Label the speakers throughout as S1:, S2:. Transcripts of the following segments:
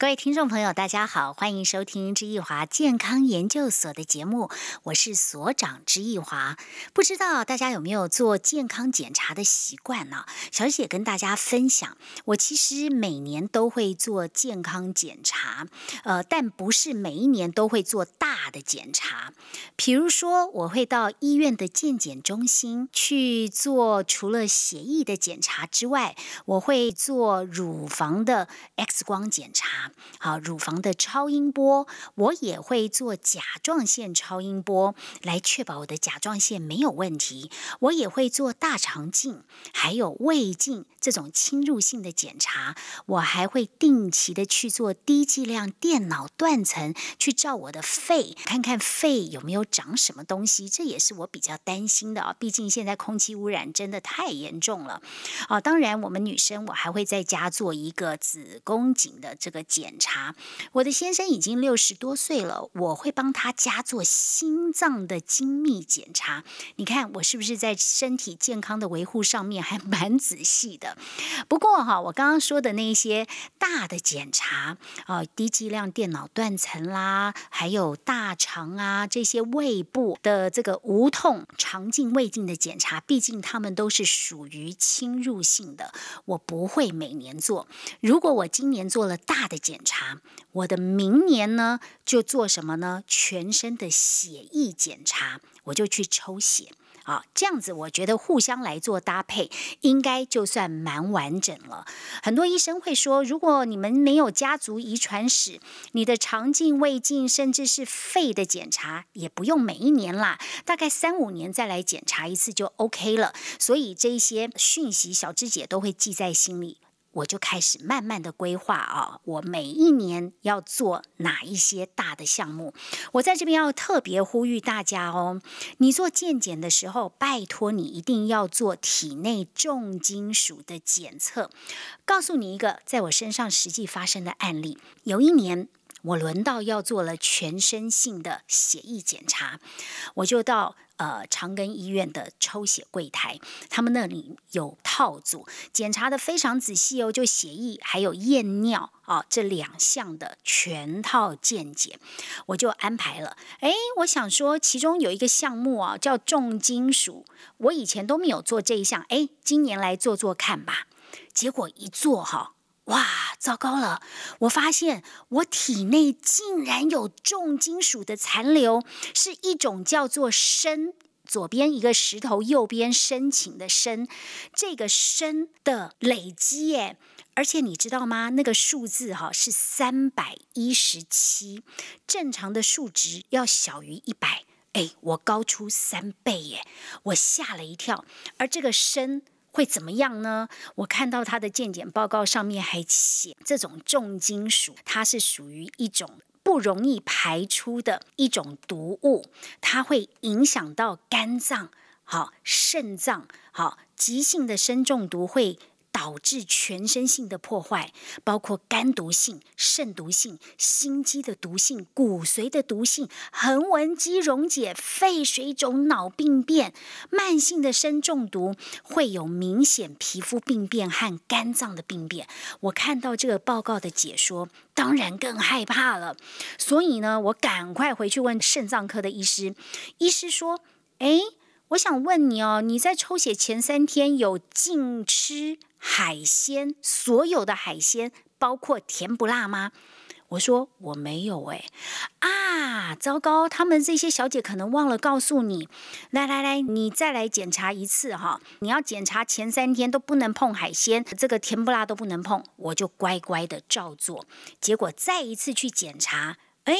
S1: 各位听众朋友，大家好，欢迎收听知易华健康研究所的节目，我是所长知易华。不知道大家有没有做健康检查的习惯呢？小姐跟大家分享，我其实每年都会做健康检查，呃，但不是每一年都会做大的检查。比如说，我会到医院的健检中心去做，除了血液的检查之外，我会做乳房的 X 光检查。好，乳房的超音波，我也会做甲状腺超音波，来确保我的甲状腺没有问题。我也会做大肠镜，还有胃镜这种侵入性的检查。我还会定期的去做低剂量电脑断层，去照我的肺，看看肺有没有长什么东西。这也是我比较担心的啊，毕竟现在空气污染真的太严重了啊。当然，我们女生我还会在家做一个子宫颈的这个。检查，我的先生已经六十多岁了，我会帮他加做心脏的精密检查。你看我是不是在身体健康的维护上面还蛮仔细的？不过哈，我刚刚说的那些大的检查啊，低剂量电脑断层啦，还有大肠啊这些胃部的这个无痛肠镜、胃镜的检查，毕竟他们都是属于侵入性的，我不会每年做。如果我今年做了大的，检查，我的明年呢就做什么呢？全身的血液检查，我就去抽血啊，这样子我觉得互相来做搭配，应该就算蛮完整了。很多医生会说，如果你们没有家族遗传史，你的肠镜、胃镜，甚至是肺的检查，也不用每一年啦，大概三五年再来检查一次就 OK 了。所以这些讯息，小智姐都会记在心里。我就开始慢慢的规划啊，我每一年要做哪一些大的项目。我在这边要特别呼吁大家哦，你做健检的时候，拜托你一定要做体内重金属的检测。告诉你一个在我身上实际发生的案例，有一年我轮到要做了全身性的血液检查，我就到。呃，长庚医院的抽血柜台，他们那里有套组，检查的非常仔细哦，就血液还有验尿啊这两项的全套健检，我就安排了。哎，我想说，其中有一个项目啊，叫重金属，我以前都没有做这一项，哎，今年来做做看吧。结果一做哈。哇，糟糕了！我发现我体内竟然有重金属的残留，是一种叫做砷，左边一个石头，右边申请的砷，这个砷的累积耶！而且你知道吗？那个数字哈是三百一十七，正常的数值要小于一百，哎，我高出三倍耶！我吓了一跳，而这个砷。会怎么样呢？我看到他的健检报告上面还写，这种重金属它是属于一种不容易排出的一种毒物，它会影响到肝脏、好肾脏、好急性的砷中毒会。导致全身性的破坏，包括肝毒性、肾毒性、心肌的毒性、骨髓的毒性、横纹肌溶解、肺水肿、脑病变、慢性的砷中毒，会有明显皮肤病变和肝脏的病变。我看到这个报告的解说，当然更害怕了。所以呢，我赶快回去问肾脏科的医师，医师说：“诶，我想问你哦，你在抽血前三天有禁吃？”海鲜，所有的海鲜包括甜不辣吗？我说我没有哎，啊，糟糕！他们这些小姐可能忘了告诉你，来来来，你再来检查一次哈。你要检查前三天都不能碰海鲜，这个甜不辣都不能碰，我就乖乖的照做。结果再一次去检查。哎，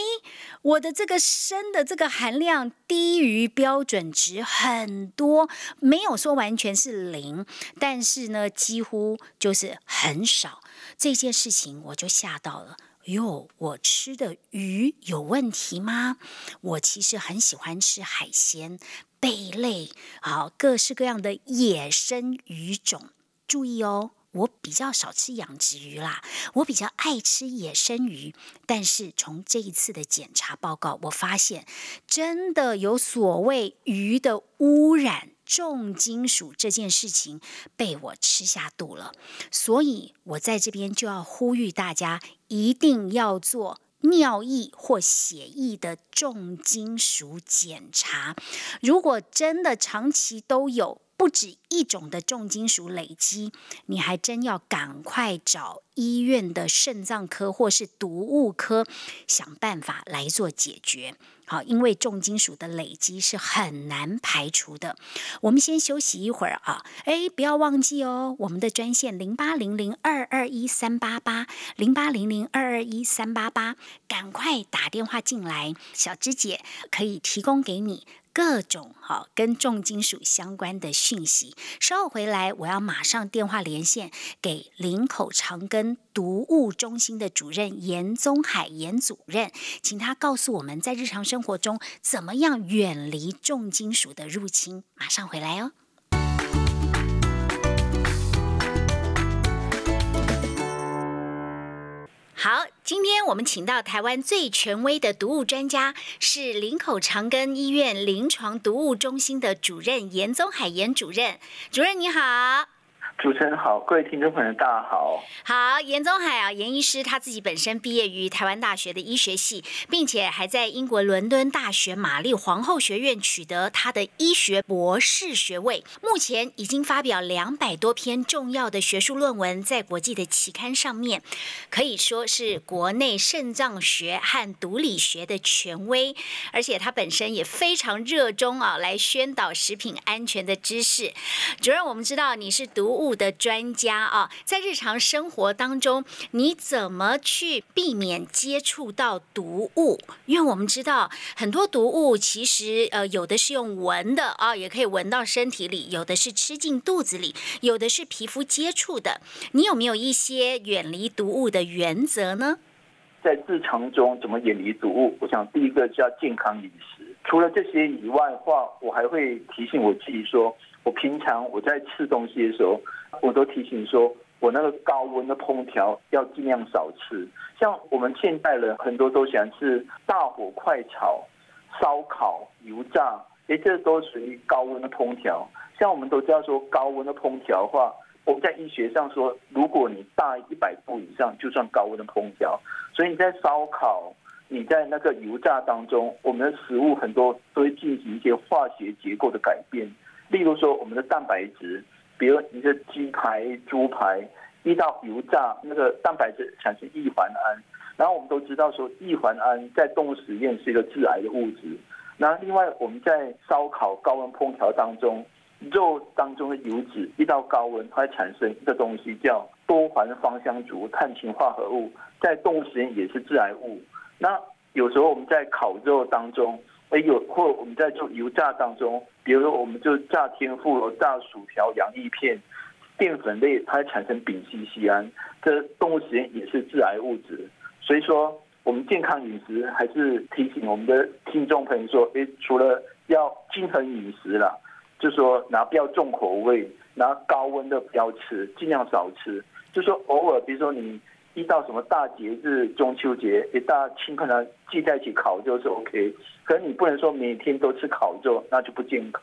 S1: 我的这个砷的这个含量低于标准值很多，没有说完全是零，但是呢，几乎就是很少。这件事情我就吓到了。哟，我吃的鱼有问题吗？我其实很喜欢吃海鲜、贝类，好各式各样的野生鱼种。注意哦。我比较少吃养殖鱼啦，我比较爱吃野生鱼。但是从这一次的检查报告，我发现真的有所谓鱼的污染重金属这件事情被我吃下肚了，所以我在这边就要呼吁大家，一定要做尿液或血液的重金属检查。如果真的长期都有，不止一种的重金属累积，你还真要赶快找医院的肾脏科或是毒物科想办法来做解决。好，因为重金属的累积是很难排除的。我们先休息一会儿啊，哎，不要忘记哦，我们的专线零八零零二二一三八八零八零零二二一三八八，赶快打电话进来，小芝姐可以提供给你。各种哈跟重金属相关的讯息，稍后回来，我要马上电话连线给林口长庚毒物中心的主任严宗海严主任，请他告诉我们在日常生活中怎么样远离重金属的入侵。马上回来哦。好，今天我们请到台湾最权威的毒物专家，是林口长庚医院临床毒物中心的主任严宗海严主任。主任你好。
S2: 主持人好，各位听众朋友大家好。
S1: 好，严宗海啊，严医师他自己本身毕业于台湾大学的医学系，并且还在英国伦敦大学玛丽皇后学院取得他的医学博士学位。目前已经发表两百多篇重要的学术论文在国际的期刊上面，可以说是国内肾脏学和毒理学的权威。而且他本身也非常热衷啊，来宣导食品安全的知识。主任，我们知道你是毒物。的专家啊，在日常生活当中，你怎么去避免接触到毒物？因为我们知道很多毒物其实呃有的是用闻的啊，也可以闻到身体里；有的是吃进肚子里；有的是皮肤接触的。你有没有一些远离毒物的原则呢？
S2: 在日常中怎么远离毒物？我想第一个叫健康饮食。除了这些以外的话，我还会提醒我自己说。我平常我在吃东西的时候，我都提醒说，我那个高温的烹调要尽量少吃。像我们现代人很多都喜欢吃大火快炒、烧烤、油炸，哎，这都属于高温的烹调。像我们都知道说，高温的烹调的话，我们在医学上说，如果你大一百度以上，就算高温的烹调。所以你在烧烤、你在那个油炸当中，我们的食物很多都会进行一些化学结构的改变。例如说，我们的蛋白质，比如你的鸡排、猪排，一到油炸，那个蛋白质产生异环胺，然后我们都知道说，异环胺在动物实验是一个致癌的物质。那另外，我们在烧烤高温烹调当中，肉当中的油脂一到高温，它会产生一个东西叫多环芳香族碳氢化合物，在动物实验也是致癌物。那有时候我们在烤肉当中。哎，有或我们在做油炸当中，比如说我们就炸天妇罗、炸薯条、洋芋片，淀粉类它产生丙烯酰胺，这动物实验也是致癌物质。所以说，我们健康饮食还是提醒我们的听众朋友说，哎，除了要均衡饮食啦，就说拿不要重口味，拿高温的不要吃，尽量少吃。就说偶尔，比如说你。遇到什么大节日，中秋节，一大亲朋呢聚在一起烤肉是 OK，可是你不能说每天都吃烤肉，那就不健康。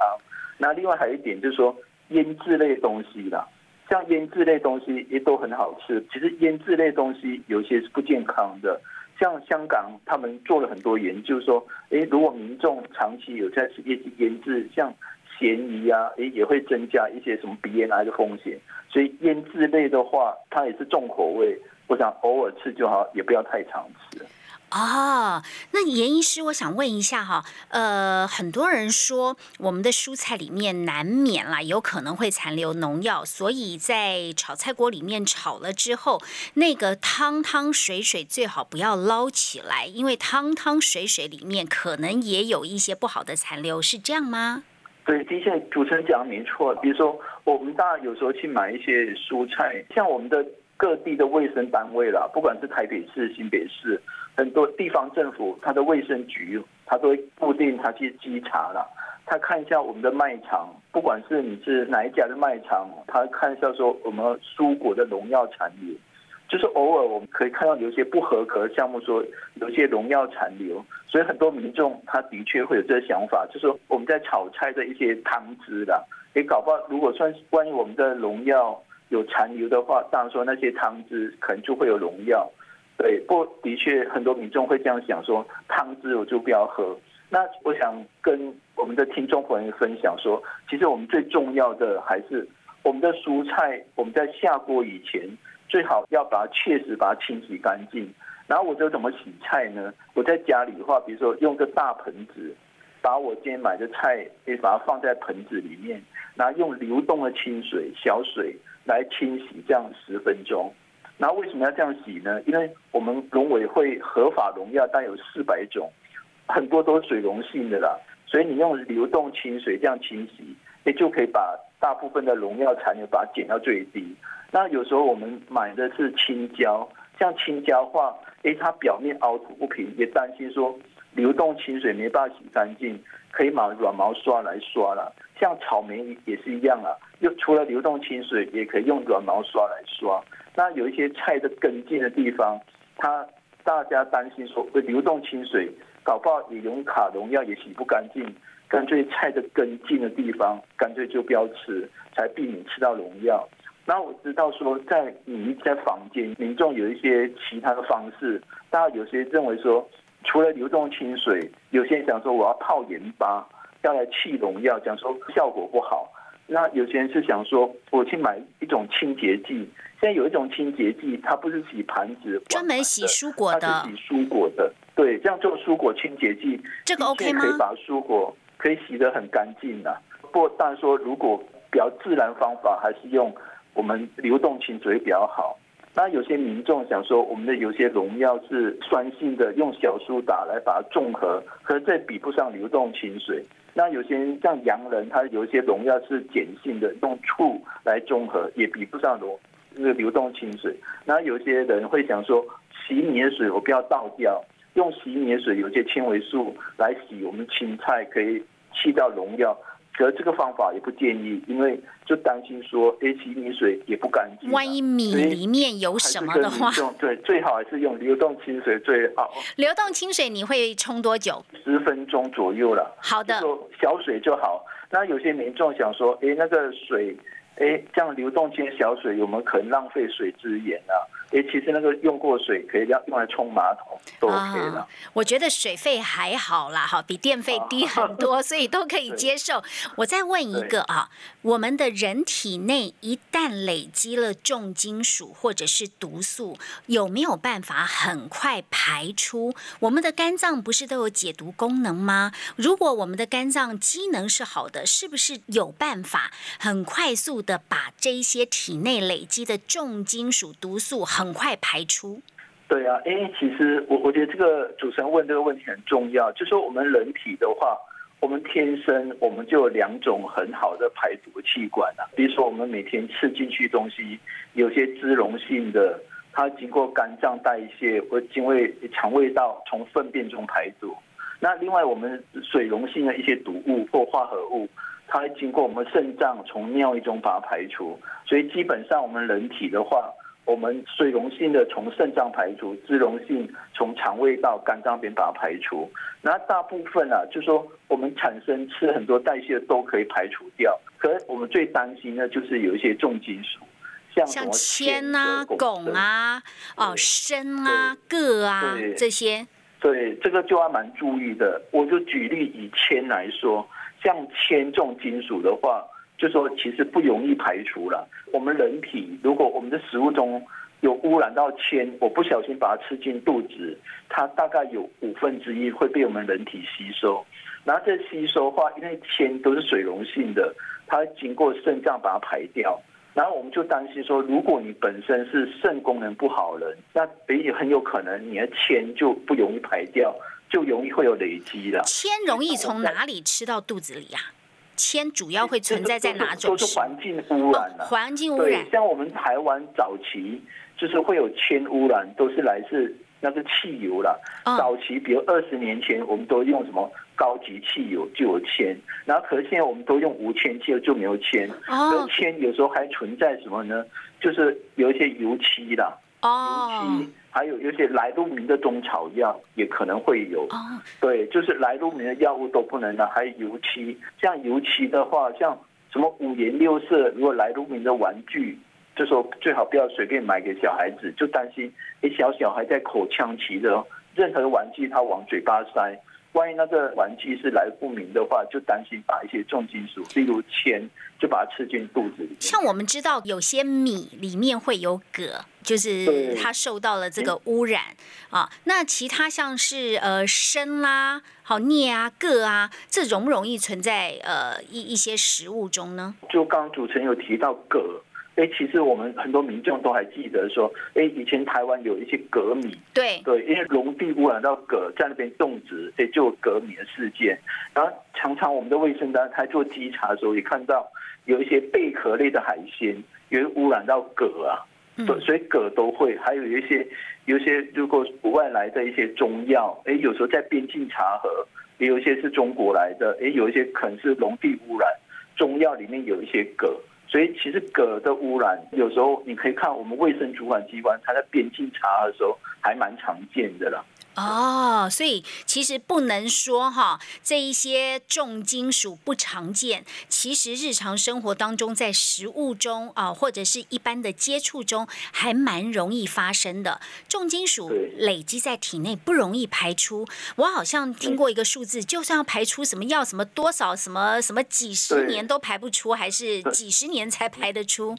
S2: 那另外还有一点就是说腌制类东西啦，像腌制类东西也都很好吃。其实腌制类东西有些是不健康的，像香港他们做了很多研究说，诶，如果民众长期有在吃一些腌制，像咸鱼啊，诶，也会增加一些什么鼻咽癌的风险。所以腌制类的话，它也是重口味。我想偶尔吃就好，也不要太常吃。
S1: 哦，那严医师，我想问一下哈，呃，很多人说我们的蔬菜里面难免啦，有可能会残留农药，所以在炒菜锅里面炒了之后，那个汤汤水水最好不要捞起来，因为汤汤水水里面可能也有一些不好的残留，是这样吗？
S2: 对，的确主持人讲的没错。比如说，我们大家有时候去买一些蔬菜，像我们的。各地的卫生单位啦，不管是台北市、新北市，很多地方政府，它的卫生局，它都会固定它去稽查啦。他看一下我们的卖场，不管是你是哪一家的卖场，他看一下说我们蔬果的农药残留。就是偶尔我们可以看到有些不合格的项目，说有些农药残留，所以很多民众他的确会有这个想法，就是我们在炒菜的一些汤汁啦，也搞不好如果算关于我们的农药有残留的话，当然说那些汤汁可能就会有农药。对，不过的确很多民众会这样想，说汤汁我就不要喝。那我想跟我们的听众朋友分享说，其实我们最重要的还是我们的蔬菜，我们在下锅以前。最好要把它确实把它清洗干净，然后我就怎么洗菜呢？我在家里的话，比如说用个大盆子，把我今天买的菜，可以把它放在盆子里面，然后用流动的清水、小水来清洗，这样十分钟。然后为什么要这样洗呢？因为我们农委会合法农药但有四百种，很多都是水溶性的啦，所以你用流动清水这样清洗，也就可以把大部分的农药残留把它减到最低。那有时候我们买的是青椒，像青椒话，哎，它表面凹凸不平，也担心说流动清水没办法洗干净，可以买软毛刷来刷了。像草莓也是一样啊，又除了流动清水，也可以用软毛刷来刷。那有一些菜的根茎的地方，它大家担心说流动清水搞不好也用卡农药也洗不干净，干脆菜的根茎的地方干脆就不要吃，才避免吃到农药。那我知道说，在你在房间，民众有一些其他的方式，大家有些认为说，除了流动清水，有些人想说我要泡盐巴，要来去农药，讲说效果不好。那有些人是想说，我去买一种清洁剂，现在有一种清洁剂，它不是洗盘子，
S1: 专门洗蔬果的，
S2: 它是洗蔬果的。对，这样做蔬果清洁剂，
S1: 这个 OK 吗？
S2: 可以把蔬果可以洗得很干净的。不过，但说如果比较自然方法，还是用。我们流动清水比较好。那有些民众想说，我们的有些农药是酸性的，用小苏打来把它中和，可是这比不上流动清水。那有些像洋人，他有一些农药是碱性的，用醋来中和，也比不上流那个流动清水。那有些人会想说，洗米的水我不要倒掉，用洗米的水有些纤维素来洗我们青菜，可以去掉农药。可这个方法也不建议，因为就担心说，哎，洗米水也不干净。
S1: 万一米里面有什么的话，
S2: 对，最好还是用流动清水最好。
S1: 流动清水你会冲多久？
S2: 十分钟左右了。
S1: 好的，
S2: 小水就好。那有些民众想说，哎，那个水，哎，这样流动间小水有没有可能浪费水资源啊？哎，其实那个用过水可以用用来冲马桶都 OK 的。
S1: 我觉得水费还好啦，哈，比电费低很多，所以都可以接受。我再问一个啊，我们的人体内一旦累积了重金属或者是毒素，有没有办法很快排出？我们的肝脏不是都有解毒功能吗？如果我们的肝脏机能是好的，是不是有办法很快速的把这一些体内累积的重金属毒素很快排出，
S2: 对啊，因为其实我我觉得这个主持人问这个问题很重要，就说我们人体的话，我们天生我们就有两种很好的排毒器官啊，比如说我们每天吃进去东西，有些脂溶性的，它经过肝脏代谢或经过肠胃道从粪便中排毒，那另外我们水溶性的一些毒物或化合物，它会经过我们肾脏从尿液中把它排除，所以基本上我们人体的话。我们水溶性的从肾脏排除，脂溶性从肠胃到肝脏边把它排除。那大部分啊，就说我们产生吃很多代谢都可以排除掉。可是我们最担心的，就是有一些重金属，像
S1: 像铅啊、汞啊、哦砷啊、铬啊这些。
S2: 对，这个就要蛮注意的。我就举例以铅来说，像铅这种金属的话。就说其实不容易排除了。我们人体如果我们的食物中有污染到铅，我不小心把它吃进肚子，它大概有五分之一会被我们人体吸收。然后这吸收的话，因为铅都是水溶性的，它经过肾脏把它排掉。然后我们就担心说，如果你本身是肾功能不好人，那也很有可能你的铅就不容易排掉，就容易会有累积了。
S1: 铅容易从哪里吃到肚子里呀？铅主要会存在在哪种？
S2: 都是环境污染
S1: 了。环境污染，
S2: 像我们台湾早期就是会有铅污染，都是来自那个汽油了。早期，比如二十年前，我们都用什么高级汽油就有铅，然后可是现在我们都用无铅汽油就没有铅。哦。铅有时候还存在什么呢？就是有一些油漆啦。
S1: 哦，
S2: 还有有些来路明的中草药也可能会有。
S1: 哦，
S2: 对，就是来路明的药物都不能拿，还有油漆，像油漆的话，像什么五颜六色，如果来路明的玩具，这时候最好不要随便买给小孩子，就担心诶小小孩在口腔期的任何玩具他往嘴巴塞。万一那个玩具是来不明的话，就担心把一些重金属，例如铅，就把它吃进肚子里。
S1: 像我们知道，有些米里面会有铬，就是它受到了这个污染啊。那其他像是呃砷啦、好镍啊、铬啊，这容不容易存在呃一一些食物中呢？
S2: 就刚刚主持人有提到铬。哎，其实我们很多民众都还记得说，哎，以前台湾有一些镉米，
S1: 对
S2: 对，因为农地污染到镉，在那边种植，哎，就镉米的事件。然后常常我们的卫生单位做稽查的时候，也看到有一些贝壳类的海鲜，也污染到镉啊，对，所以镉都会。还有一些有一些如果外来的一些中药，哎，有时候在边境查核，也有一些是中国来的，哎，有一些可能是农地污染，中药里面有一些镉。所以其实镉的污染，有时候你可以看我们卫生主管机关，它在边境查的时候还蛮常见的了。
S1: 哦，所以其实不能说哈，这一些重金属不常见。其实日常生活当中，在食物中啊，或者是一般的接触中，还蛮容易发生的。重金属累积在体内不容易排出。我好像听过一个数字，就算要排出什么药，什么多少，什么什么几十年都排不出，还是几十年才排得出。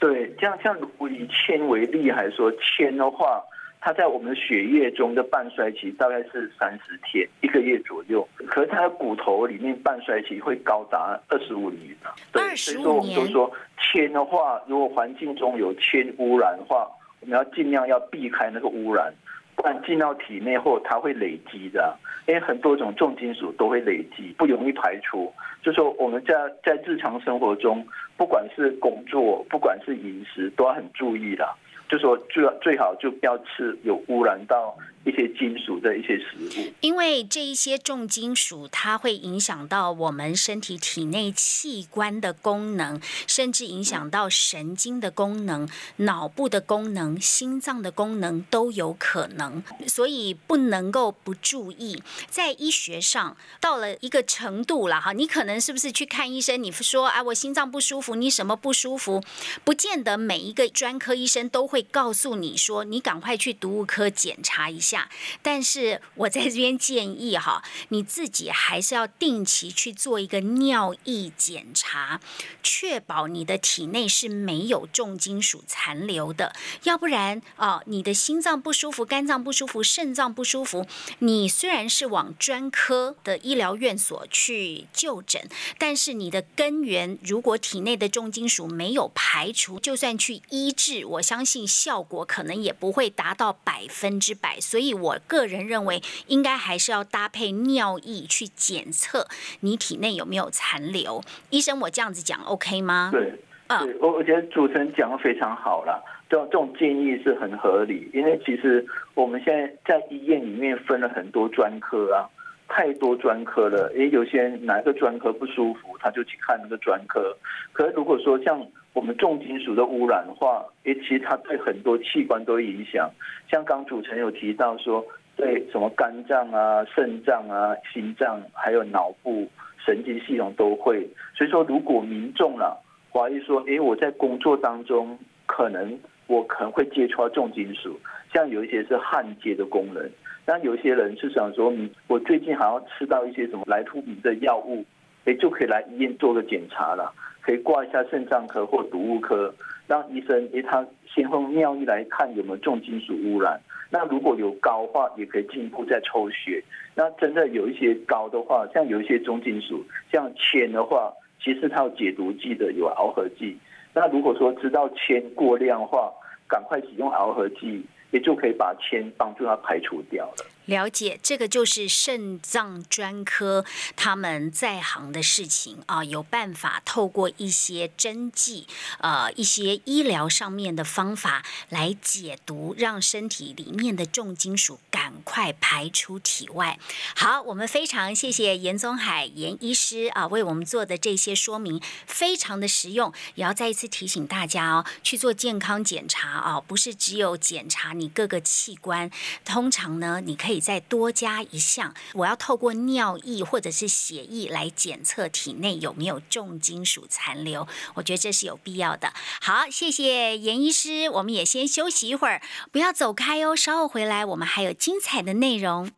S2: 对，这样像如果以铅为例，还是说铅的话？它在我们血液中的半衰期大概是三十天，一个月左右。可是它的骨头里面半衰期会高达二十五年啊！
S1: 对，
S2: 所以说我们都说铅的话，如果环境中有铅污染的话，我们要尽量要避开那个污染，不然进到体内后它会累积的。因为很多种重金属都会累积，不容易排出。就说我们在在日常生活中，不管是工作，不管是饮食，都要很注意的。就说最最好就不要吃有污染到。一些金属的一些食物，
S1: 因为这一些重金属，它会影响到我们身体体内器官的功能，甚至影响到神经的功能、脑部的功能、心脏的功能都有可能，所以不能够不注意。在医学上，到了一个程度了哈，你可能是不是去看医生？你说啊，我心脏不舒服，你什么不舒服？不见得每一个专科医生都会告诉你说，你赶快去毒物科检查一下。下，但是我在这边建议哈，你自己还是要定期去做一个尿液检查，确保你的体内是没有重金属残留的。要不然啊，你的心脏不舒服、肝脏不舒服、肾脏不舒服，你虽然是往专科的医疗院所去就诊，但是你的根源如果体内的重金属没有排除，就算去医治，我相信效果可能也不会达到百分之百。所以。所以我个人认为，应该还是要搭配尿液去检测你体内有没有残留。医生，我这样子讲 OK 吗？
S2: 对，嗯，我我觉得主持人讲的非常好了，这种这种建议是很合理。因为其实我们现在在医院里面分了很多专科啊，太多专科了。诶，有些人哪个专科不舒服，他就去看那个专科。可是如果说像我们重金属的污染的话，诶，其实它对很多器官都影响。像刚主持人有提到说，对什么肝脏啊、肾脏啊、心脏，还有脑部、神经系统都会。所以说，如果民众了怀疑说，诶，我在工作当中可能我可能会接触到重金属，像有一些是焊接的工人，那有些人是想说，我最近好像吃到一些什么来突鼻的药物，诶，就可以来医院做个检查了。可以挂一下肾脏科或毒物科，让医生诶他先用尿液来看有没有重金属污染。那如果有高的话，也可以进一步再抽血。那真的有一些高的话，像有一些重金属，像铅的话，其实它有解毒剂的，有螯合剂。那如果说知道铅过量的话，赶快使用螯合剂，也就可以把铅帮助它排除掉了。
S1: 了解，这个就是肾脏专科他们在行的事情啊，有办法透过一些针剂，呃，一些医疗上面的方法来解毒，让身体里面的重金属赶快排出体外。好，我们非常谢谢严宗海严医师啊，为我们做的这些说明，非常的实用。也要再一次提醒大家哦，去做健康检查啊，不是只有检查你各个器官，通常呢，你可以。可以再多加一项，我要透过尿液或者是血液来检测体内有没有重金属残留，我觉得这是有必要的。好，谢谢严医师，我们也先休息一会儿，不要走开哦，稍后回来我们还有精彩的内容。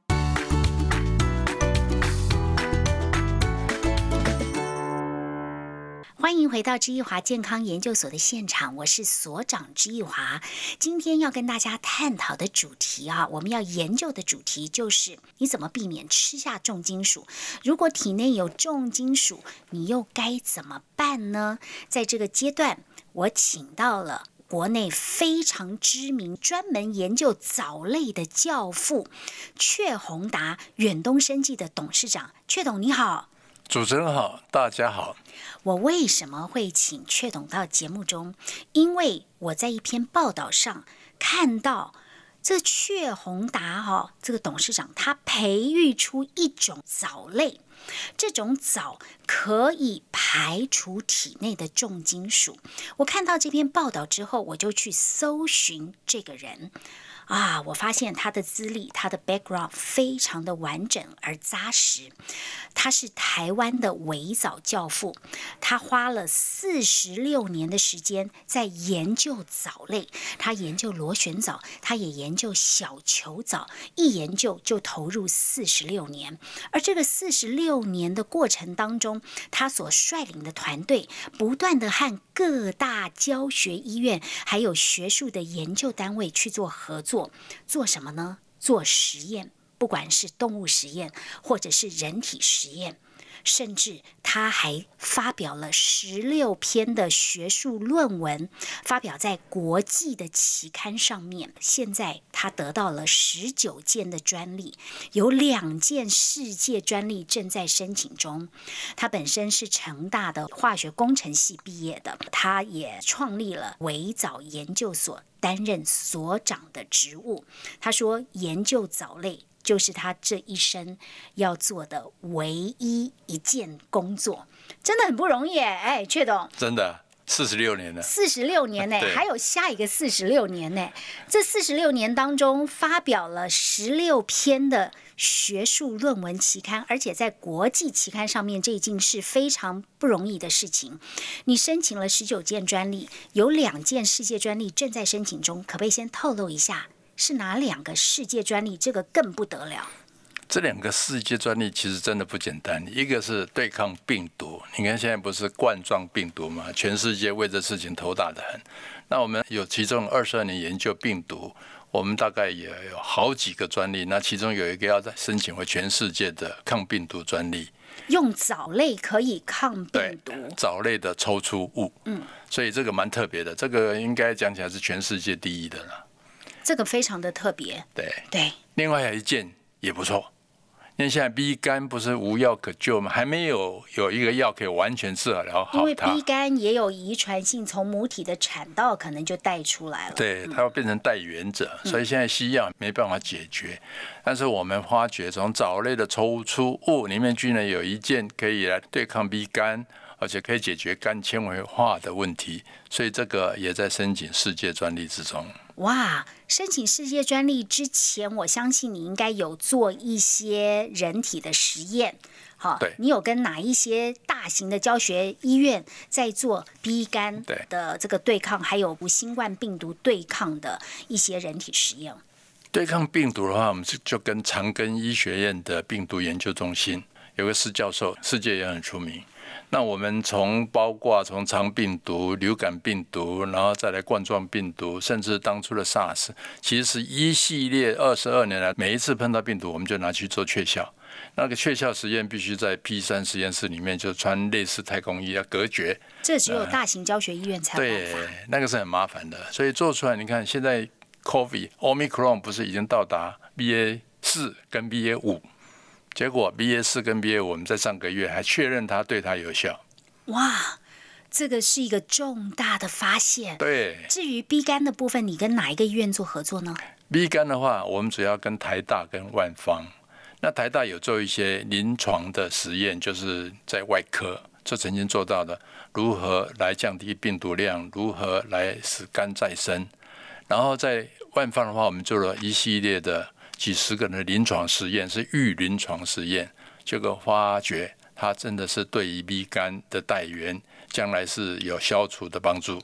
S1: 欢迎回到知易华健康研究所的现场，我是所长知易华。今天要跟大家探讨的主题啊，我们要研究的主题就是你怎么避免吃下重金属。如果体内有重金属，你又该怎么办呢？在这个阶段，我请到了国内非常知名、专门研究藻类的教父阙宏达，远东生技的董事长阙董，你好。
S3: 主持人好，大家好。
S1: 我为什么会请阙董到节目中？因为我在一篇报道上看到，这阙宏达哈这个董事长，他培育出一种藻类，这种藻可以排除体内的重金属。我看到这篇报道之后，我就去搜寻这个人。啊，我发现他的资历，他的 background 非常的完整而扎实。他是台湾的围藻教父，他花了四十六年的时间在研究藻类。他研究螺旋藻，他也研究小球藻，一研究就投入四十六年。而这个四十六年的过程当中，他所率领的团队不断的和各大教学医院还有学术的研究单位去做合作。做做什么呢？做实验，不管是动物实验或者是人体实验。甚至他还发表了十六篇的学术论文，发表在国际的期刊上面。现在他得到了十九件的专利，有两件世界专利正在申请中。他本身是成大的化学工程系毕业的，他也创立了维藻研究所，担任所长的职务。他说，研究藻类。就是他这一生要做的唯一一件工作，真的很不容易哎，阙董，
S3: 真的四十六年了，
S1: 四十六年呢，还有下一个四十六年呢。这四十六年当中，发表了十六篇的学术论文期刊，而且在国际期刊上面，这已经是非常不容易的事情。你申请了十九件专利，有两件世界专利正在申请中，可不可以先透露一下？是哪两个世界专利？这个更不得了。
S3: 这两个世界专利其实真的不简单。一个是对抗病毒，你看现在不是冠状病毒吗？全世界为这事情头大的很。那我们有其中二十二年研究病毒，我们大概也有好几个专利。那其中有一个要在申请为全世界的抗病毒专利。
S1: 用藻类可以抗病毒？
S3: 藻类的抽出物。嗯。所以这个蛮特别的，这个应该讲起来是全世界第一的了。
S1: 这个非常的特别，
S3: 对
S1: 对。
S3: 另外有一件也不错，因为现在 B 肝不是无药可救吗？还没有有一个药可以完全治疗好
S1: 因为 B 肝也有遗传性，从母体的产道可能就带出来了。
S3: 对，它要变成带源者，所以现在西药没办法解决。但是我们发觉从藻类的抽出物里面，居然有一件可以来对抗 B 肝。而且可以解决肝纤维化的问题，所以这个也在申请世界专利之中。
S1: 哇，申请世界专利之前，我相信你应该有做一些人体的实验，
S3: 好，对，
S1: 你有跟哪一些大型的教学医院在做 B 肝的这个对抗，还有无新冠病毒对抗的一些人体实验？
S3: 对抗病毒的话，我们就就跟长庚医学院的病毒研究中心有个施教授，世界也很出名。那我们从包括从肠病毒、流感病毒，然后再来冠状病毒，甚至当初的 SARS，其实是一系列二十二年来，每一次碰到病毒，我们就拿去做雀效。那个雀效实验必须在 P 三实验室里面，就穿类似太空衣要隔绝。
S1: 这只有大型教学医院才
S3: 对，那个是很麻烦的。所以做出来，你看现在 COVID Omicron 不是已经到达 BA。四跟 BA 五，结果 BA 四跟 BA 五我们在上个月还确认它对它有效。
S1: 哇，这个是一个重大的发现。
S3: 对
S1: 至于 B 肝的部分，你跟哪一个医院做合作呢
S3: ？B 肝的话，我们主要跟台大跟万方。那台大有做一些临床的实验，就是在外科就曾经做到的，如何来降低病毒量，如何来使肝再生。然后在万方的话，我们做了一系列的几十个人的临床实验，是预临床实验，结果发觉它真的是对于 B 肝的带源，将来是有消除的帮助。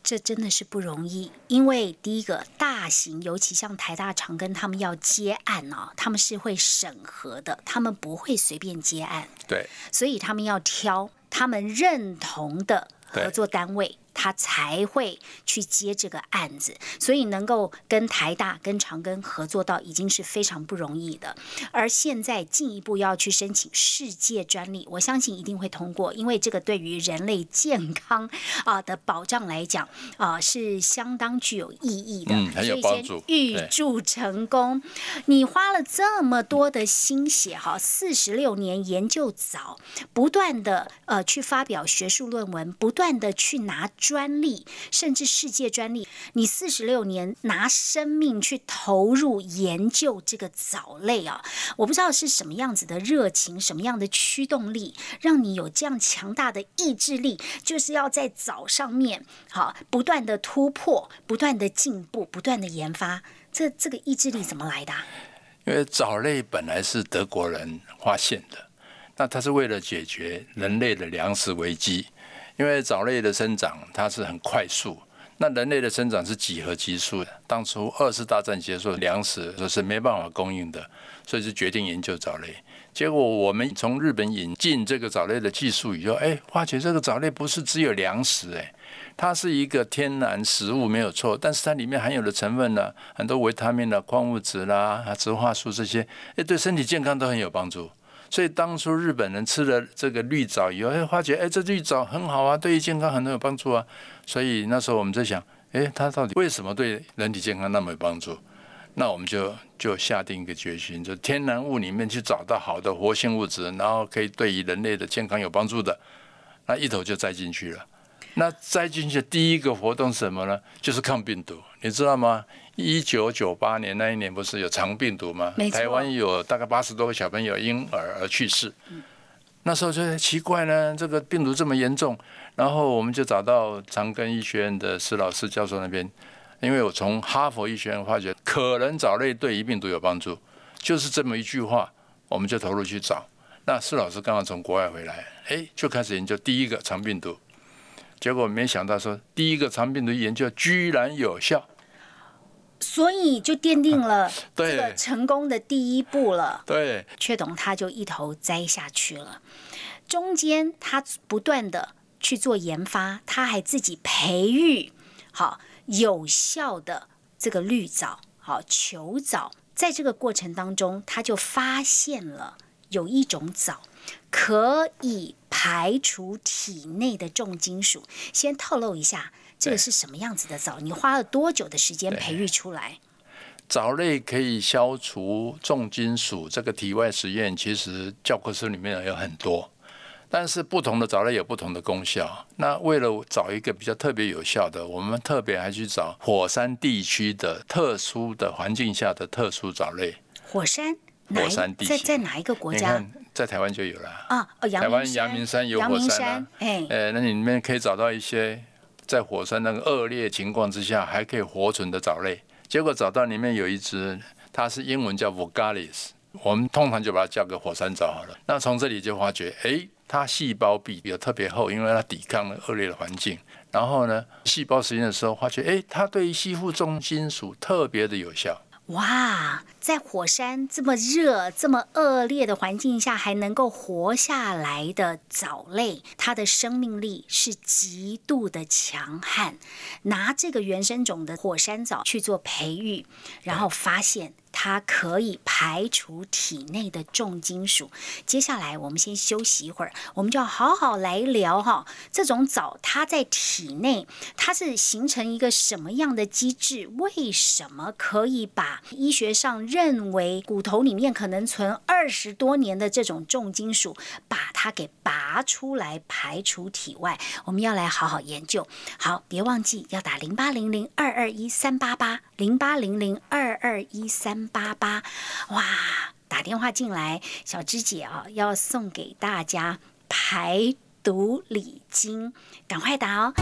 S1: 这真的是不容易，因为第一个大型，尤其像台大长庚他们要接案哦，他们是会审核的，他们不会随便接案，
S3: 对
S1: 所以他们要挑他们认同的合作单位。他才会去接这个案子，所以能够跟台大、跟长庚合作到，已经是非常不容易的。而现在进一步要去申请世界专利，我相信一定会通过，因为这个对于人类健康啊的保障来讲啊是相当具有意义的，
S3: 嗯很有帮助
S1: 预祝成功！你花了这么多的心血，哈，四十六年研究早，不断的呃去发表学术论文，不断的去拿专利，甚至世界专利。你四十六年拿生命去投入研究这个藻类啊，我不知道是什么样子的热情，什么样的驱动力，让你有这样强大的意志力，就是要在藻上面好不断的突破，不断的进步，不断的研发。这这个意志力怎么来的、
S3: 因为藻类本来是德国人发现的，那它是为了解决人类的粮食危机。因为藻类的生长它是很快速，那人类的生长是几何级数的。当初二次大战结束，粮食是没办法供应的，所以就决定研究藻类。结果我们从日本引进这个藻类的技术以后，哎，发觉这个藻类不是只有粮食，哎，它是一个天然食物没有错，但是它里面含有的成分呢，很多维他命啦、矿物质啦、植化素这些，哎，对身体健康都很有帮助。所以当初日本人吃了这个绿藻以后，哎，发觉哎，这绿藻很好啊，对于健康很有帮助啊。所以那时候我们在想，哎，它到底为什么对人体健康那么有帮助？那我们就就下定一个决心，就天然物里面去找到好的活性物质，然后可以对于人类的健康有帮助的，那一头就栽进去了。那栽进去的第一个活动是什么呢？就是抗病毒，你知道吗？一九九八年那一年不是有肠病毒吗台湾有大概八十多个小朋友因而而去世。那时候就奇怪呢，这个病毒这么严重，然后我们就找到长庚医学院的施老师教授那边，因为我从哈佛医学院发觉可能藻类对于病毒有帮助，就是这么一句话，我们就投入去找。那施老师刚好从国外回来，哎，就开始研究第一个肠病毒，结果没想到说第一个肠病毒研究居然有效，
S1: 所以就奠定了这个成功的第一步了。
S3: 对
S1: 却董他就一头栽下去了。中间他不断的去做研发，他还自己培育好有效的这个绿藻，好球藻。在这个过程当中，他就发现了有一种藻可以排除体内的重金属。先透露一下，这个是什么样子的藻？你花了多久的时间培育出来？
S3: 藻类可以消除重金属，这个体外实验其实教科书里面有很多，但是不同的藻类有不同的功效。那为了找一个比较特别有效的，我们特别还去找火山地区的特殊的环境下的特殊藻类。
S1: 火山？火
S3: 山地形
S1: 在在哪一个国家？
S3: 在台湾就有了。
S1: 啊，哦，
S3: 台湾阳明山有
S1: 阳
S3: 火山啊
S1: 明山，哎，
S3: 呃，那里面可以找到一些在火山那个恶劣情况之下还可以活存的藻类。结果找到里面有一只，它是英文叫 Vogalis，我们通常就把它叫个火山藻好了。那从这里就发觉，诶，它细胞壁有特别厚，因为它抵抗了恶劣的环境。然后呢，细胞实验的时候发觉，诶，它对于吸附重金属特别的有效。
S1: 哇，在火山这么热、这么恶劣的环境下，还能够活下来的藻类，它的生命力是极度的强悍。拿这个原生种的火山藻去做培育，然后发现它可以排除体内的重金属。接下来我们先休息一会儿，我们就要好好来聊哈，这种藻它在体内它是形成一个什么样的机制？为什么可以把医学上认为骨头里面可能存二十多年的这种重金属，把它给拔出来排除体外？我们要来好好研究。好，别忘记要打零八零零二二一三八八零八零零二二一三八八。哇，打电话进来，小芝姐啊，要送给大家排毒礼金，赶快打哦！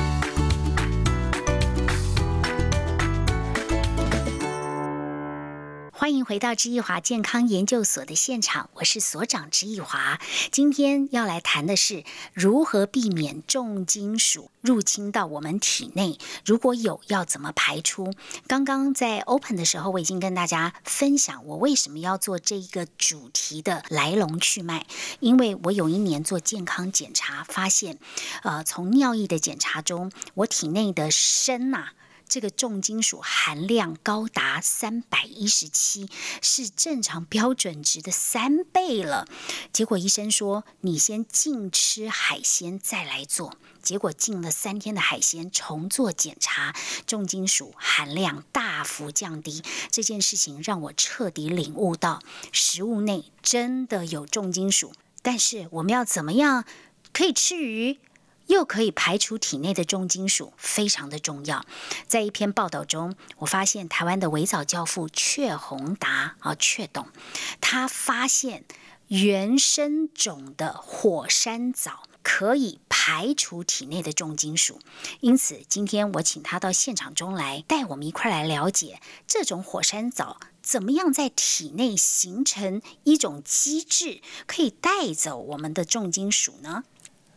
S1: 欢迎回到知易华健康研究所的现场，我是所长知易华。今天要来谈的是如何避免重金属入侵到我们体内，如果有要怎么排出。刚刚在 open 的时候，我已经跟大家分享我为什么要做这一个主题的来龙去脉，因为我有一年做健康检查，发现，呃，从尿液的检查中，我体内的砷呐。这个重金属含量高达三百一十七，是正常标准值的三倍了。结果医生说，你先禁吃海鲜再来做。结果禁了三天的海鲜，重做检查，重金属含量大幅降低。这件事情让我彻底领悟到，食物内真的有重金属。但是我们要怎么样可以吃鱼？又可以排除体内的重金属，非常的重要。在一篇报道中，我发现台湾的维藻教父阙宏达啊，阙董，他发现原生种的火山藻可以排除体内的重金属。因此，今天我请他到现场中来，带我们一块来了解这种火山藻怎么样在体内形成一种机制，可以带走我们的重金属呢？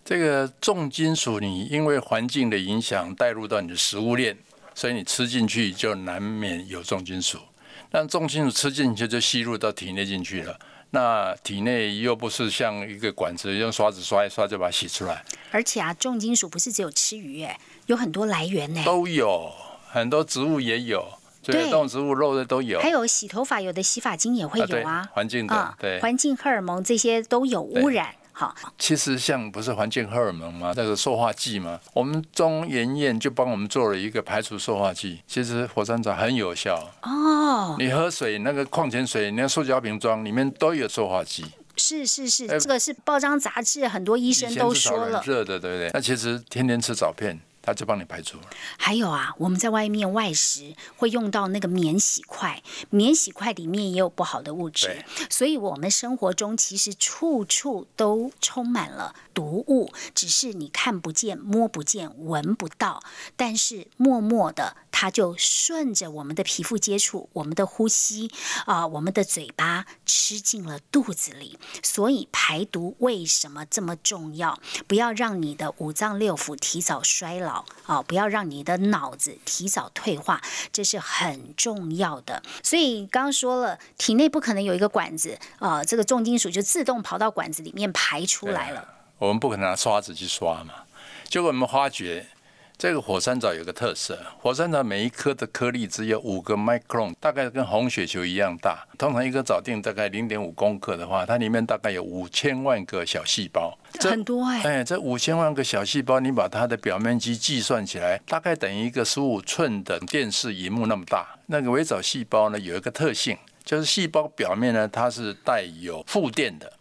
S3: 这个重金属，你因为环境的影响带入到你的食物链，所以你吃进去就难免有重金属。但重金属吃进去就吸入到体内进去了，那体内又不是像一个管子，用刷子刷一刷就把它洗出来。
S1: 而且啊，重金属不是只有吃鱼，哎，有很多来源呢。
S3: 都有很多植物也有，对，动植物肉的都有。
S1: 还有洗头发，有的洗发精也会有啊。
S3: 环境的，对，
S1: 环境荷尔蒙这些都有污染。好，
S3: 其实像不是环境荷尔蒙吗？那个塑化剂吗？我们中研院就帮我们做了一个排除塑化剂。其实火山草很有效哦。你喝水那个矿泉水，那个塑胶瓶装里面都有塑化剂。
S1: 是是是，这个是报章杂志，很多医生都说了。
S3: 热的，对不对？那其实天天吃藻片。他就帮你排除了。
S1: 还有啊，我们在外面外食会用到那个免洗筷，免洗筷里面也有不好的物质，所以我们生活中其实处处都充满了毒物，只是你看不见、摸不见、闻不到，但是默默的。它就顺着我们的皮肤接触，我们的呼吸啊，我们的嘴巴吃进了肚子里。所以排毒为什么这么重要？不要让你的五脏六腑提早衰老啊！不要让你的脑子提早退化，这是很重要的。所以刚刚说了，体内不可能有一个管子啊，这个重金属就自动跑到管子里面排出来了。
S3: 我们不可能拿刷子去刷嘛。结果我们发觉。这个火山藻有个特色，火山藻每一颗的颗粒只有五个 micron，大概跟红血球一样大。通常一个藻定大概零点五公克的话，它里面大概有五千万个小细胞，
S1: 很多哎。
S3: 哎，这五千万个小细胞，你把它的表面积计算起来，大概等于一个十五寸的电视荧幕那么大。那个微藻细胞呢，有一个特性，就是细胞表面呢，它是带有负电的。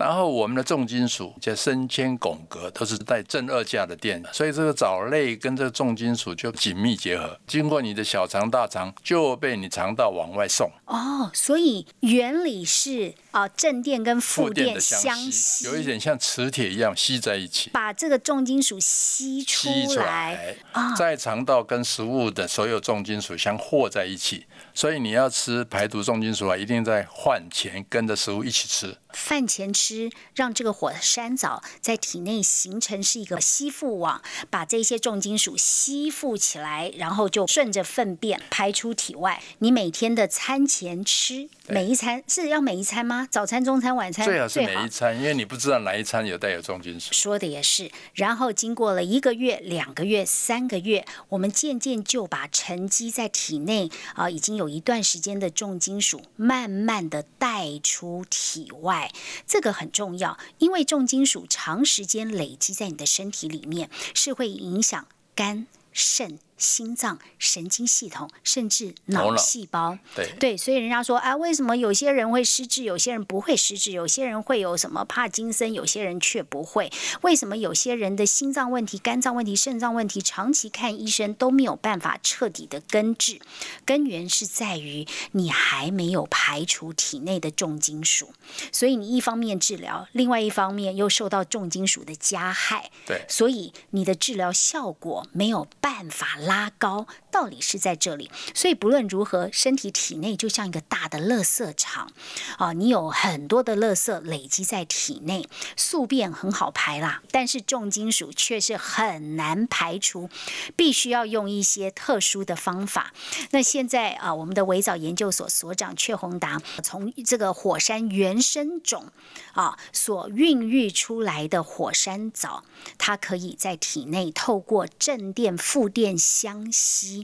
S3: 然后我们的重金属，叫砷铅汞镉，都是带正二价的电，所以这个藻类跟这个重金属就紧密结合，经过你的小肠、大肠，就被你肠道往外送。
S1: 哦，所以原理是啊，正电跟负电相吸，
S3: 有一点像磁铁一样吸在一起，
S1: 把这个重金属吸出来，
S3: 在肠道跟食物的所有重金属相和在一起。所以你要吃排毒重金属啊，一定在饭前跟着食物一起吃。
S1: 饭前吃。让这个火山藻在体内形成是一个吸附网，把这些重金属吸附起来，然后就顺着粪便排出体外。你每天的餐前吃，每一餐是要每一餐吗？早餐、中餐、晚餐
S3: 最好是每一餐，因为你不知道哪一餐有带有重金属。
S1: 说的也是。然后经过了一个月、两个月、三个月，我们渐渐就把沉积在体内啊，已经有一段时间的重金属，慢慢的带出体外。这个很重要，因为重金属长时间累积在你的身体里面，是会影响肝、肾。心脏、神经系统，甚至脑细胞，
S3: 对
S1: 对，所以人家说啊，为什么有些人会失智，有些人不会失智？有些人会有什么帕金森，有些人却不会？为什么有些人的心脏问题、肝脏问题、肾脏问题，长期看医生都没有办法彻底的根治？根源是在于你还没有排除体内的重金属，所以你一方面治疗，另外一方面又受到重金属的加害，
S3: 对，
S1: 所以你的治疗效果没有办法。拉高，道理是在这里。所以不论如何，身体体内就像一个大的垃圾场啊，你有很多的垃圾累积在体内，宿便很好排啦，但是重金属却是很难排除，必须要用一些特殊的方法。那现在啊，我们的围藻研究所所长阙宏达从这个火山原生种啊所孕育出来的火山藻，它可以在体内透过正电、负电。相吸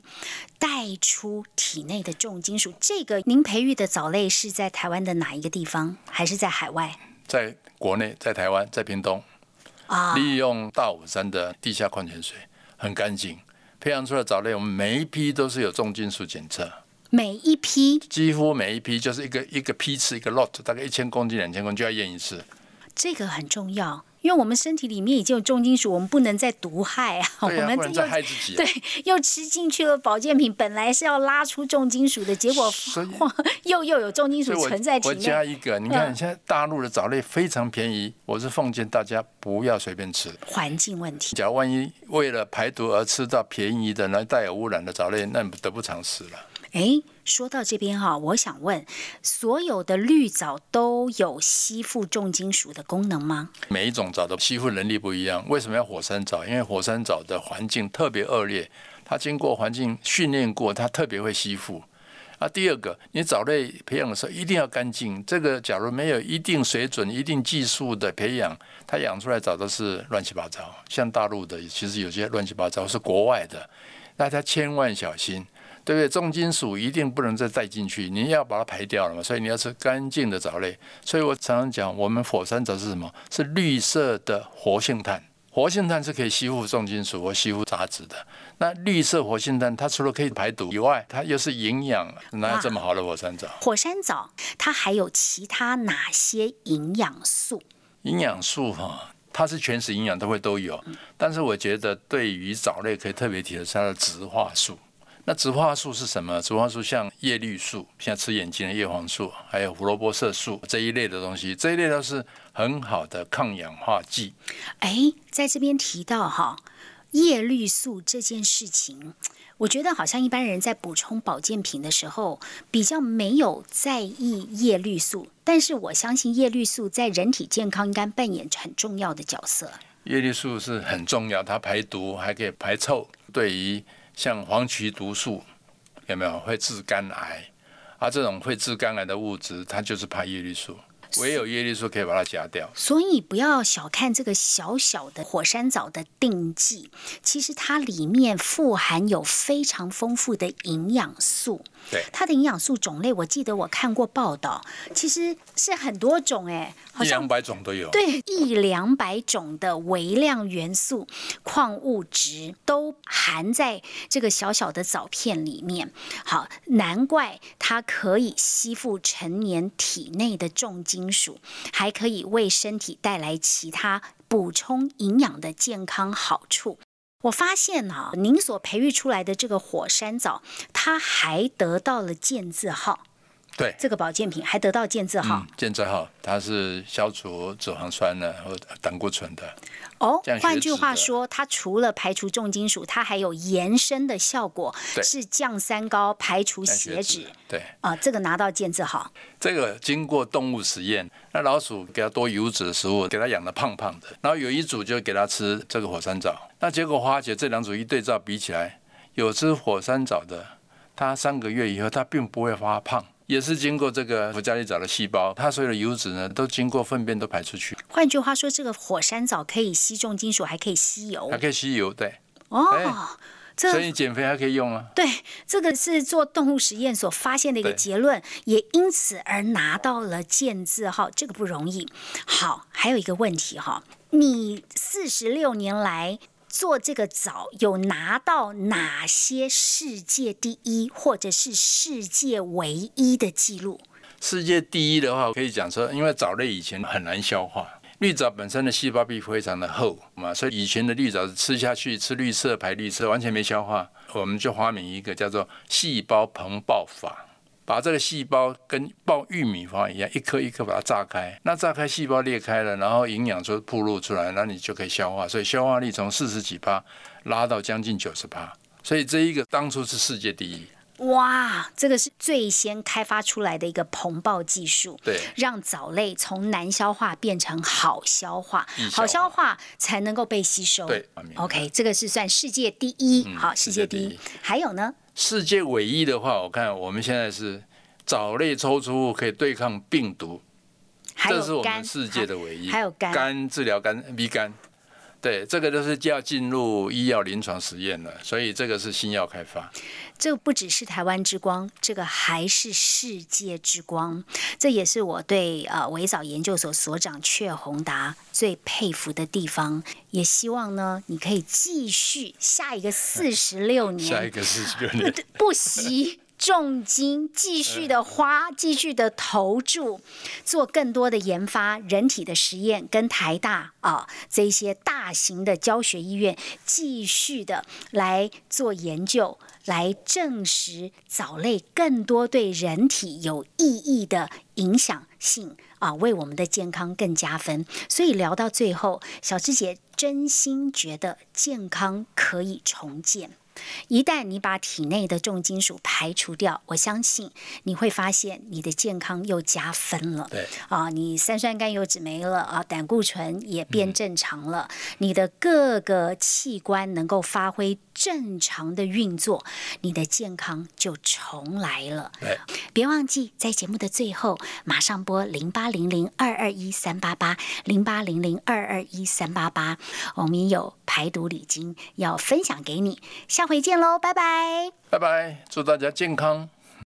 S1: 带出体内的重金属。这个您培育的藻类是在台湾的哪一个地方，还是在海外？
S3: 在国内，在台湾，在屏东啊。利用大武山的地下矿泉水，很干净，培养出来的藻类，我们每一批都是有重金属检测。
S1: 每一批？
S3: 几乎每一批就是一个一个批次，一个 lot，大概一千公斤、两千公斤就要验一次。
S1: 这个很重要。因为我们身体里面已经有重金属，我们不能再毒害啊！我们
S3: 又害自己。
S1: 对，又吃进去了保健品，本来是要拉出重金属的，结果又又有重金属存在体内。
S3: 我加一个，你看现在大陆的藻类非常便宜，我是奉劝大家不要随便吃。
S1: 环境问题。
S3: 假如万一为了排毒而吃到便宜的、那带有污染的藻类，那你得不偿失了。
S1: 哎。说到这边哈，我想问，所有的绿藻都有吸附重金属的功能吗？
S3: 每一种藻的吸附能力不一样。为什么要火山藻？因为火山藻的环境特别恶劣，它经过环境训练过，它特别会吸附。啊，第二个，你藻类培养的时候一定要干净。这个假如没有一定水准、一定技术的培养，它养出来藻都是乱七八糟。像大陆的，其实有些乱七八糟是国外的，大家千万小心。对不对？重金属一定不能再带进去，你要把它排掉了嘛。所以你要吃干净的藻类。所以我常常讲，我们火山藻是什么？是绿色的活性炭。活性炭是可以吸附重金属和吸附杂质的。那绿色活性炭，它除了可以排毒以外，它又是营养。哪有这么好的火山藻？
S1: 火山藻它还有其他哪些营养素？
S3: 营养素哈，它是全食营养都会都有。但是我觉得对于藻类可以特别提的是它的植化素。那植化素是什么？植化素像叶绿素，像吃眼睛的叶黄素，还有胡萝卜色素这一类的东西，这一类都是很好的抗氧化剂。
S1: 哎，在这边提到哈叶绿素这件事情，我觉得好像一般人在补充保健品的时候比较没有在意叶绿素，但是我相信叶绿素在人体健康应该扮演很重要的角色。
S3: 叶绿素是很重要，它排毒还可以排臭，对于。像黄曲毒素有没有会治肝癌？啊，这种会治肝癌的物质，它就是怕叶绿素。唯有叶绿素可以把它夹掉。
S1: 所以不要小看这个小小的火山藻的定剂，其实它里面富含有非常丰富的营养素。
S3: 对
S1: 它的营养素种类，我记得我看过报道，其实是很多种哎，
S3: 好像两百种都有。
S1: 对，一两百种的微量元素、矿物质都含在这个小小的藻片里面。好，难怪它可以吸附成年体内的重金金属，还可以为身体带来其他补充营养的健康好处。我发现啊，您所培育出来的这个火山藻，它还得到了“健”字号。
S3: 对，
S1: 这个保健品还得到健字号。
S3: 健字号，它是消除脂肪酸的和胆固醇的。
S1: 哦，换句话说，它除了排除重金属，它还有延伸的效果，是降三高、排除血脂。
S3: 对
S1: 啊，这个拿到健字号。
S3: 这个经过动物实验，那老鼠给它多油脂的食物，给它养的胖胖的，然后有一组就给它吃这个火山藻，那结果发觉这两组一对照比起来，有吃火山藻的，它三个月以后它并不会发胖。也是经过这个福加利藻的细胞，它所有的油脂呢，都经过粪便都排出去。
S1: 换句话说，这个火山藻可以吸重金属，还可以吸油，
S3: 还可以吸油，对。
S1: 哦，
S3: 所以减肥还可以用啊。
S1: 对，这个是做动物实验所发现的一个结论，也因此而拿到了健字号，这个不容易。好，还有一个问题哈，你四十六年来。做这个藻有拿到哪些世界第一或者是世界唯一的记录？
S3: 世界第一的话，可以讲说，因为藻类以前很难消化，绿藻本身的细胞壁非常的厚嘛，所以以前的绿藻吃下去吃绿色排绿色，完全没消化，我们就发明一个叫做细胞膨爆法。把这个细胞跟爆玉米花一样，一颗一颗把它炸开，那炸开细胞裂开了，然后营养就暴露出来，那你就可以消化，所以消化力从四十几帕拉到将近九十帕，所以这一个当初是世界第一。
S1: 哇，这个是最先开发出来的一个膨爆技术，
S3: 对，
S1: 让藻类从难消化变成好消化，好消化才能够被吸收。
S3: 对
S1: ，OK，这个是算世界第一，好，世界第一。还有呢？
S3: 世界唯一的话，我看我们现在是藻类抽出物可以对抗病毒，这是我们世界的唯一。
S1: 还有肝，
S3: 肝治疗肝，B 肝，对，这个就是要进入医药临床实验了，所以这个是新药开发。
S1: 这不只是台湾之光，这个还是世界之光。这也是我对呃维藻研究所所长阙宏达最佩服的地方。也希望呢，你可以继续下一个四十六年，
S3: 下一个四十六年
S1: 不惜重金继续的花，继续的投注，做更多的研发，人体的实验，跟台大啊这些大型的教学医院继续的来做研究。来证实藻类更多对人体有意义的影响性啊，为我们的健康更加分。所以聊到最后，小芝姐真心觉得健康可以重建。一旦你把体内的重金属排除掉，我相信你会发现你的健康又加分了。
S3: 对。
S1: 啊，你三酸甘油脂没了啊，胆固醇也变正常了，你的各个器官能够发挥正常的运作，你的健康就重来了。
S3: 对，
S1: 别忘记在节目的最后马上拨零八零零二二一三八八零八零零二二一三八八，我们有排毒礼金要分享给你。下。回见喽，拜拜！
S3: 拜拜，祝大家健康。